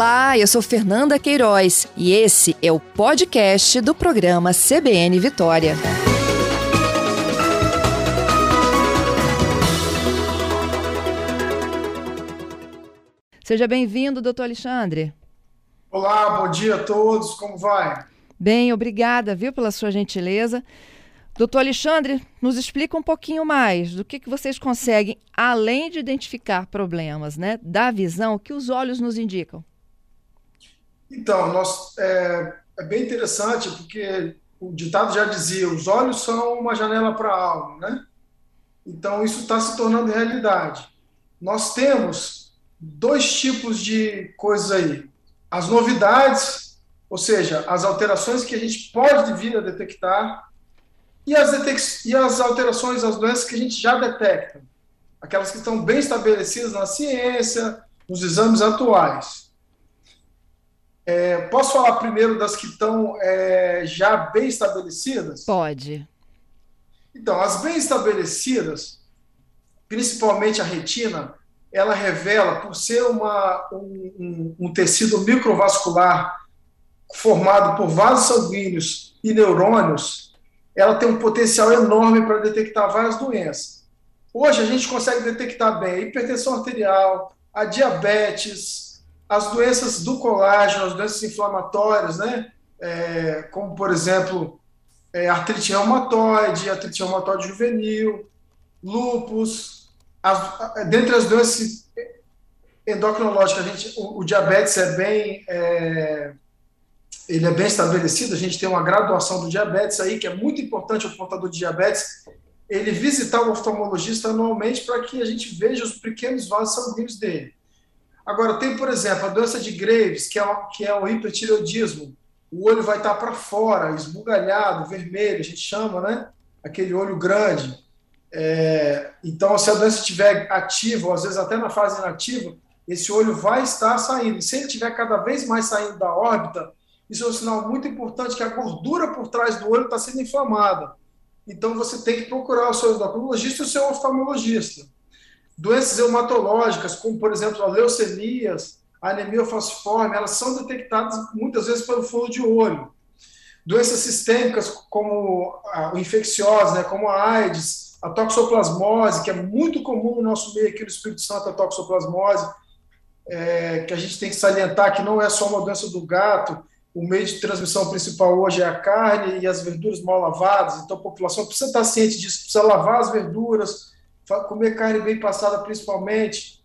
Olá, eu sou Fernanda Queiroz e esse é o podcast do programa CBN Vitória. Seja bem-vindo, doutor Alexandre. Olá, bom dia a todos, como vai? Bem, obrigada, viu, pela sua gentileza. Doutor Alexandre, nos explica um pouquinho mais do que, que vocês conseguem, além de identificar problemas, né, da visão, que os olhos nos indicam. Então, nós, é, é bem interessante porque o ditado já dizia: os olhos são uma janela para a alma, né? Então, isso está se tornando realidade. Nós temos dois tipos de coisas aí: as novidades, ou seja, as alterações que a gente pode vir a detectar, e as, e as alterações, as doenças que a gente já detecta, aquelas que estão bem estabelecidas na ciência, nos exames atuais. É, posso falar primeiro das que estão é, já bem estabelecidas? Pode. Então, as bem estabelecidas, principalmente a retina, ela revela, por ser uma, um, um, um tecido microvascular formado por vasos sanguíneos e neurônios, ela tem um potencial enorme para detectar várias doenças. Hoje a gente consegue detectar bem a hipertensão arterial, a diabetes, as doenças do colágeno, as doenças inflamatórias, né? É, como, por exemplo, é, artrite reumatoide, artrite reumatoide juvenil, lúpus, as, dentre as doenças endocrinológicas, a gente, o, o diabetes é bem, é, ele é bem estabelecido, a gente tem uma graduação do diabetes aí, que é muito importante o portador de diabetes, ele visitar o oftalmologista anualmente para que a gente veja os pequenos vasos sanguíneos dele. Agora, tem, por exemplo, a doença de Graves, que é, o, que é o hipertireoidismo. O olho vai estar para fora, esbugalhado, vermelho, a gente chama, né? Aquele olho grande. É, então, se a doença estiver ativa, ou às vezes até na fase inativa, esse olho vai estar saindo. E se ele estiver cada vez mais saindo da órbita, isso é um sinal muito importante que a gordura por trás do olho está sendo inflamada. Então, você tem que procurar o seu endocrinologista e o seu oftalmologista. Doenças reumatológicas, como, por exemplo, a leucemias, a anemia falciforme, elas são detectadas muitas vezes pelo fundo de olho. Doenças sistêmicas, como a infecciosas, né, como a AIDS, a toxoplasmose, que é muito comum no nosso meio aqui no Espírito Santo, a toxoplasmose, é, que a gente tem que salientar que não é só uma doença do gato, o meio de transmissão principal hoje é a carne e as verduras mal lavadas, então a população precisa estar ciente disso, precisa lavar as verduras, comer carne bem passada principalmente.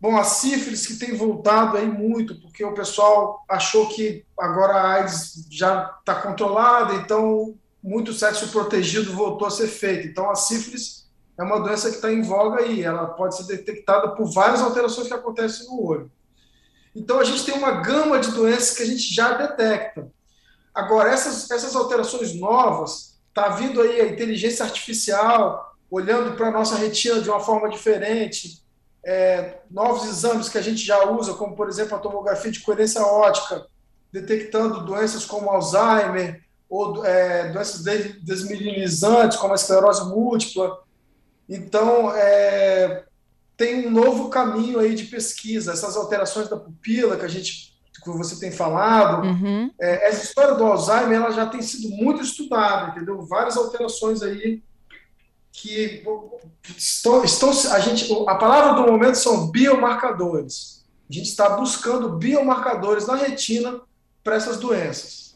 Bom, a sífilis que tem voltado aí muito, porque o pessoal achou que agora a AIDS já está controlada, então muito sexo protegido voltou a ser feito. Então a sífilis é uma doença que está em voga aí, ela pode ser detectada por várias alterações que acontecem no olho. Então a gente tem uma gama de doenças que a gente já detecta. Agora, essas, essas alterações novas, está vindo aí a inteligência artificial, olhando para a nossa retina de uma forma diferente, é, novos exames que a gente já usa, como, por exemplo, a tomografia de coerência ótica, detectando doenças como Alzheimer, ou é, doenças desmilinizantes, como a esclerose múltipla. Então, é, tem um novo caminho aí de pesquisa, essas alterações da pupila que a gente que você tem falado, uhum. é, essa história do Alzheimer ela já tem sido muito estudada, entendeu? Várias alterações aí que estão, estão a gente a palavra do momento são biomarcadores. A gente está buscando biomarcadores na retina para essas doenças.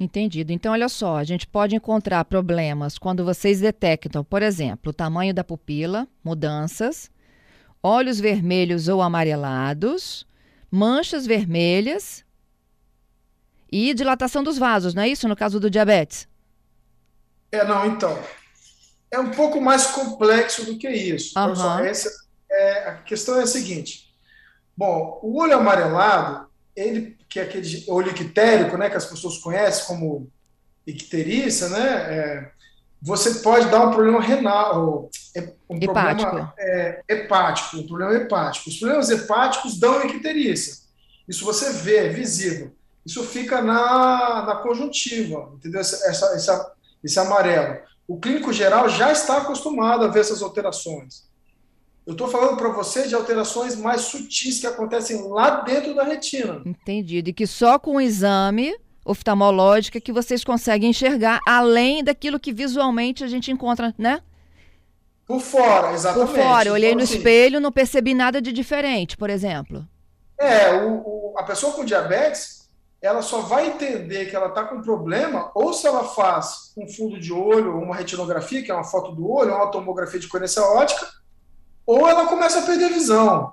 Entendido. Então, olha só, a gente pode encontrar problemas quando vocês detectam, por exemplo, o tamanho da pupila, mudanças, olhos vermelhos ou amarelados, manchas vermelhas e dilatação dos vasos, não é isso no caso do diabetes? É, não, então é um pouco mais complexo do que isso. Uhum. Só, essa, é, a questão é a seguinte: bom, o olho amarelado, ele que é aquele olho ictérico, né, que as pessoas conhecem como icterícia, né, é, você pode dar um problema renal, um hepático. problema é, hepático, um problema hepático. Os problemas hepáticos dão icterícia. Isso você vê, é visível. Isso fica na, na conjuntiva, entendeu? Essa, essa, essa, esse amarelo o clínico geral já está acostumado a ver essas alterações. Eu estou falando para você de alterações mais sutis que acontecem lá dentro da retina. Entendido. E que só com o exame oftalmológico é que vocês conseguem enxergar além daquilo que visualmente a gente encontra, né? Por fora, exatamente. Por fora, eu olhei então, no assim, espelho, não percebi nada de diferente, por exemplo. É, o, o, a pessoa com diabetes, ela só vai entender que ela está com problema ou se ela faz um fundo de olho, uma retinografia, que é uma foto do olho, uma tomografia de coerência ótica, ou ela começa a perder visão.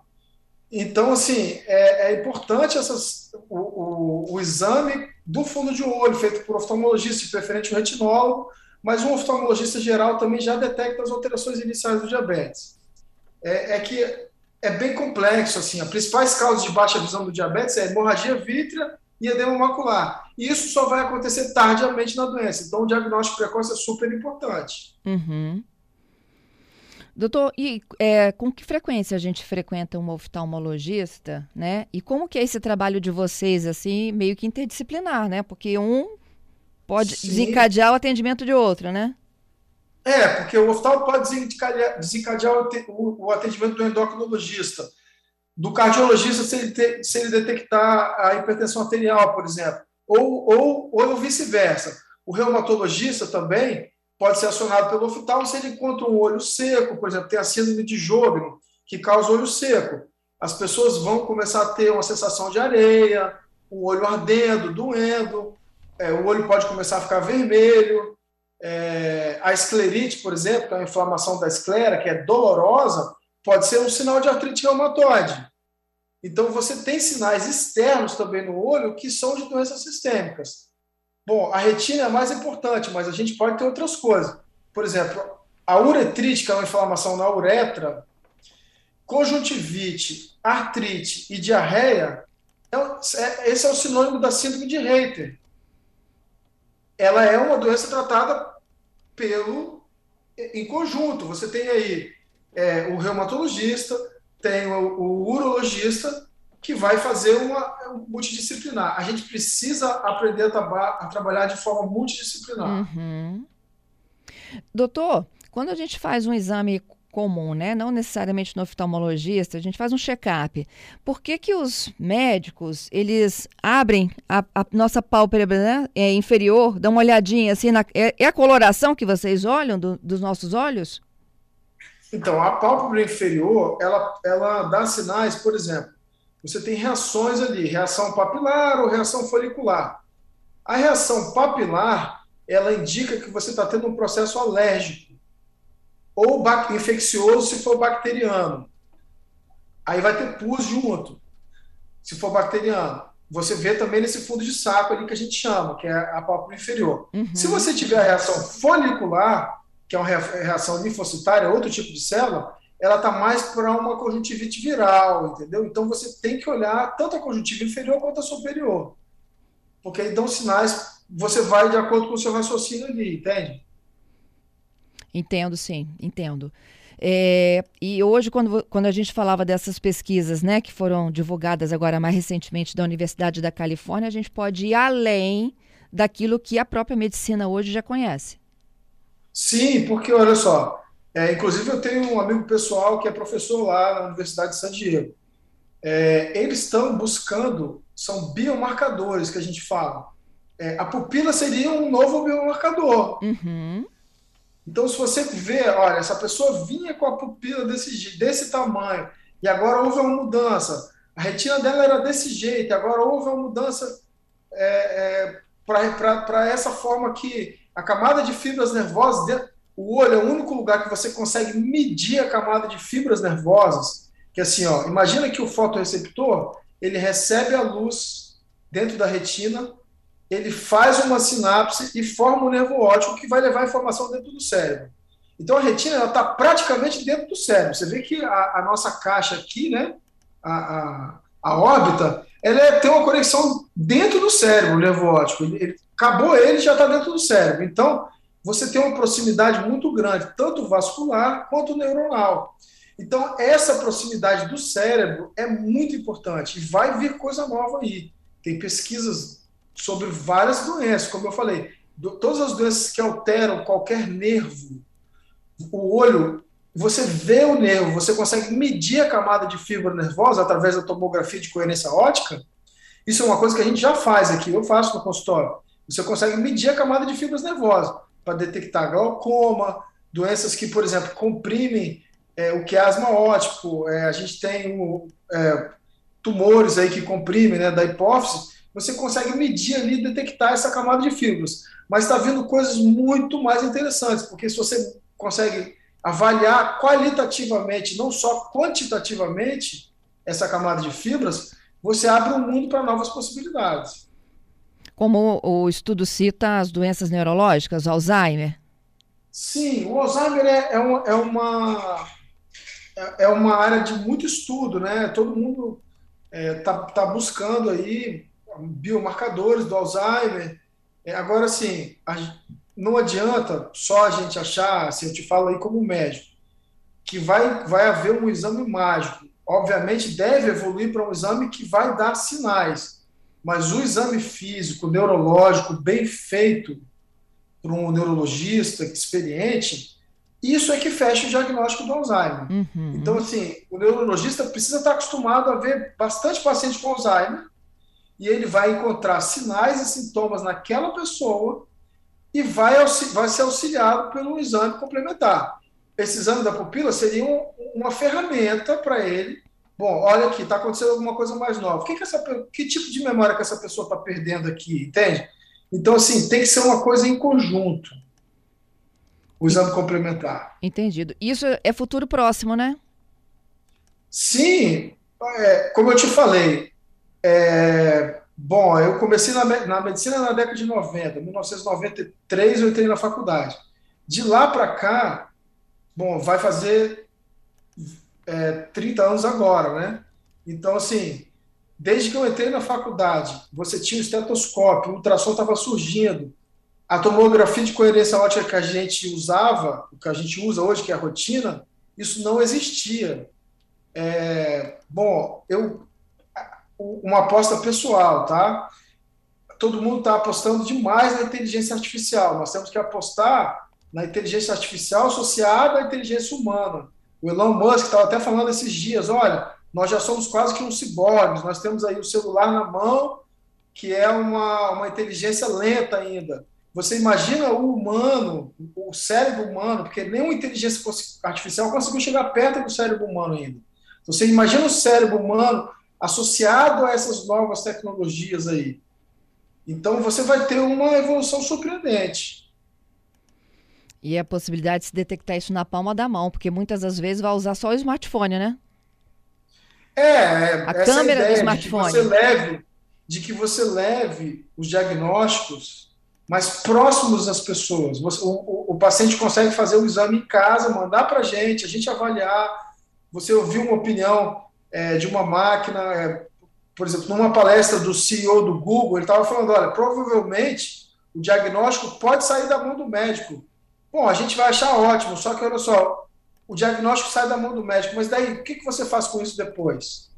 Então, assim, é, é importante essas, o, o, o, exame do fundo de olho, feito por oftalmologista, preferente um retinólogo, mas um oftalmologista geral também já detecta as alterações iniciais do diabetes. É, é que é bem complexo, assim, as principais causas de baixa visão do diabetes é hemorragia vítrea e edema macular. E isso só vai acontecer tardiamente na doença. Então, o diagnóstico precoce é super importante. Uhum. Doutor, e é, com que frequência a gente frequenta um oftalmologista, né? E como que é esse trabalho de vocês, assim, meio que interdisciplinar, né? Porque um pode Sim. desencadear o atendimento de outro, né? É, porque o oftalmo pode desencadear, desencadear o, atendimento do endocrinologista, do cardiologista se ele, te, se ele detectar a hipertensão arterial, por exemplo, ou, ou, ou vice-versa. O reumatologista também pode ser acionado pelo oftalmo se ele encontra um olho seco, por exemplo, tem a síndrome de Jogno, que causa olho seco. As pessoas vão começar a ter uma sensação de areia, o olho ardendo, doendo, é, o olho pode começar a ficar vermelho. É, a esclerite, por exemplo, que é a inflamação da esclera, que é dolorosa, pode ser um sinal de artrite reumatoide. Então, você tem sinais externos também no olho que são de doenças sistêmicas. Bom, a retina é mais importante, mas a gente pode ter outras coisas. Por exemplo, a uretrite, que é uma inflamação na uretra, conjuntivite, artrite e diarreia, é, é, esse é o sinônimo da síndrome de Reiter ela é uma doença tratada pelo em conjunto. Você tem aí é, o reumatologista, tem o, o, urologista que vai fazer uma um multidisciplinar. A gente precisa aprender a, a trabalhar de forma multidisciplinar. Uhum. Doutor, quando a gente faz um exame comum, né? Não necessariamente no oftalmologista, a gente faz um check-up. Por que, que os médicos, eles abrem a, a nossa pálpebra né? é, inferior, dão uma olhadinha assim, na, é, é, a coloração que vocês olham do, dos nossos olhos? Então, a pálpebra inferior, ela, ela dá sinais, por exemplo, você tem reações ali, reação papilar ou reação folicular. A reação papilar, ela indica que você está tendo um processo alérgico ou infeccioso se for bacteriano. Aí vai ter pus junto, se for bacteriano. Você vê também nesse fundo de saco ali que a gente chama, que é a pálpebra inferior. Uhum. Se você tiver a reação folicular, que é uma reação linfocitária, outro tipo de célula, ela está mais para uma conjuntivite viral, entendeu? Então você tem que olhar tanto a conjuntiva inferior quanto a superior. Porque aí dão sinais, você vai de acordo com o seu raciocínio ali, entende? Entendo, sim, entendo. É, e hoje, quando, quando a gente falava dessas pesquisas, né, que foram divulgadas agora mais recentemente da Universidade da Califórnia, a gente pode ir além daquilo que a própria medicina hoje já conhece. Sim, porque olha só, é, inclusive eu tenho um amigo pessoal que é professor lá na Universidade de San Diego. É, eles estão buscando, são biomarcadores que a gente fala. É, a pupila seria um novo biomarcador. Uhum. Então, se você vê, olha, essa pessoa vinha com a pupila desse, desse tamanho, e agora houve uma mudança, a retina dela era desse jeito, agora houve uma mudança é, é, para essa forma que a camada de fibras nervosas, o olho é o único lugar que você consegue medir a camada de fibras nervosas, que assim, ó, imagina que o fotoreceptor, ele recebe a luz dentro da retina, ele faz uma sinapse e forma um nervo óptico que vai levar a informação dentro do cérebro. Então a retina está praticamente dentro do cérebro. Você vê que a, a nossa caixa aqui, né, a, a, a órbita, ela é, tem uma conexão dentro do cérebro, o nervo óptico. Ele, ele, acabou ele já está dentro do cérebro. Então você tem uma proximidade muito grande, tanto vascular quanto neuronal. Então essa proximidade do cérebro é muito importante e vai vir coisa nova aí. Tem pesquisas sobre várias doenças, como eu falei, do, todas as doenças que alteram qualquer nervo. O olho você vê o nervo, você consegue medir a camada de fibra nervosa através da tomografia de coerência ótica. Isso é uma coisa que a gente já faz aqui, eu faço no consultório. Você consegue medir a camada de fibras nervosas para detectar glaucoma, doenças que, por exemplo, comprimem é, o quiasma óptico. É, a gente tem é, tumores aí que comprimem né, da hipófise. Você consegue medir ali, detectar essa camada de fibras. Mas está vindo coisas muito mais interessantes, porque se você consegue avaliar qualitativamente, não só quantitativamente, essa camada de fibras, você abre um mundo para novas possibilidades. Como o estudo cita as doenças neurológicas, Alzheimer? Sim, o Alzheimer é, é, uma, é, uma, é uma área de muito estudo, né? Todo mundo está é, tá, tá buscando aí biomarcadores do Alzheimer. É, agora, sim, não adianta só a gente achar, assim, eu te falo aí como médico, que vai, vai haver um exame mágico. Obviamente, deve evoluir para um exame que vai dar sinais, mas o exame físico, neurológico, bem feito por um neurologista experiente, isso é que fecha o diagnóstico do Alzheimer. Uhum. Então, assim, o neurologista precisa estar acostumado a ver bastante pacientes com Alzheimer e ele vai encontrar sinais e sintomas naquela pessoa e vai, vai ser auxiliado pelo exame complementar. Esse exame da pupila seria um, uma ferramenta para ele. Bom, olha aqui, está acontecendo alguma coisa mais nova. Que, que, essa, que tipo de memória que essa pessoa está perdendo aqui, entende? Então, assim, tem que ser uma coisa em conjunto. O exame complementar. Entendido. Isso é futuro próximo, né? Sim. É, como eu te falei, é, Bom, eu comecei na, na, medicina na década de 90, 1993 eu entrei na faculdade. De lá para cá, bom, vai fazer é, 30 anos agora, né? Então, assim, desde que eu entrei na faculdade, você tinha o estetoscópio, o ultrassom estava surgindo, a tomografia de coerência ótica que a gente usava, o que a gente usa hoje, que é a rotina, isso não existia. É, bom, eu uma aposta pessoal, tá? Todo mundo está apostando demais na inteligência artificial. Nós temos que apostar na inteligência artificial associada à inteligência humana. O Elon Musk estava até falando esses dias: olha, nós já somos quase que uns ciborgues, nós temos aí o celular na mão, que é uma, uma inteligência lenta ainda. Você imagina o humano, o cérebro humano, porque nenhuma inteligência artificial conseguiu chegar perto do cérebro humano ainda. Você imagina o cérebro humano associado a essas novas tecnologias aí. Então você vai ter uma evolução surpreendente. E a possibilidade de se detectar isso na palma da mão, porque muitas das vezes vai usar só o smartphone, né? É, a câmera do smartphone. De que, você leve, de que você leve os diagnósticos mais próximos das pessoas. Você, o, o, o, paciente consegue fazer o exame em casa, mandar para a gente, a gente avaliar. Você ouvir uma opinião é, de uma máquina. É, por exemplo, numa palestra do CEO do Google, ele estava falando: olha, provavelmente o diagnóstico pode sair da mão do médico. Bom, a gente vai achar ótimo, só que olha só, o diagnóstico sai da mão do médico, mas daí o que, que você faz com isso depois?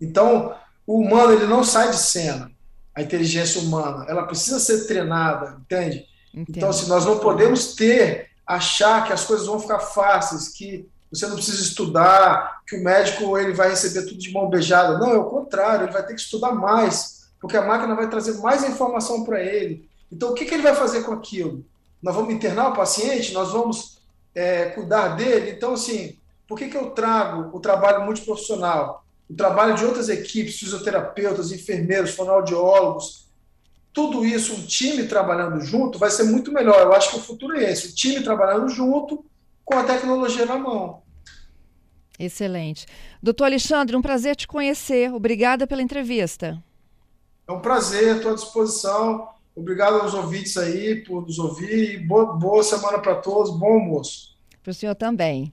Então, o humano ele não sai de cena, a inteligência humana, ela precisa ser treinada, entende? Entendo. Então, assim, nós não podemos ter, achar que as coisas vão ficar fáceis, que você não precisa estudar, que o médico ele vai receber tudo de mão beijada. Não, é o contrário, ele vai ter que estudar mais, porque a máquina vai trazer mais informação para ele. Então, o que, que ele vai fazer com aquilo? Nós vamos internar o paciente, nós vamos é, cuidar dele. Então, assim, por que, que eu trago o trabalho multiprofissional? O trabalho de outras equipes, fisioterapeutas, enfermeiros, fonoaudiólogos, tudo isso, um time trabalhando junto, vai ser muito melhor. Eu acho que o futuro é esse: o time trabalhando junto com a tecnologia na mão. Excelente. Doutor Alexandre, um prazer te conhecer. Obrigada pela entrevista. É um prazer, estou à disposição. Obrigado aos ouvintes aí por nos ouvir. Boa, boa semana para todos. Bom almoço. Para o senhor também.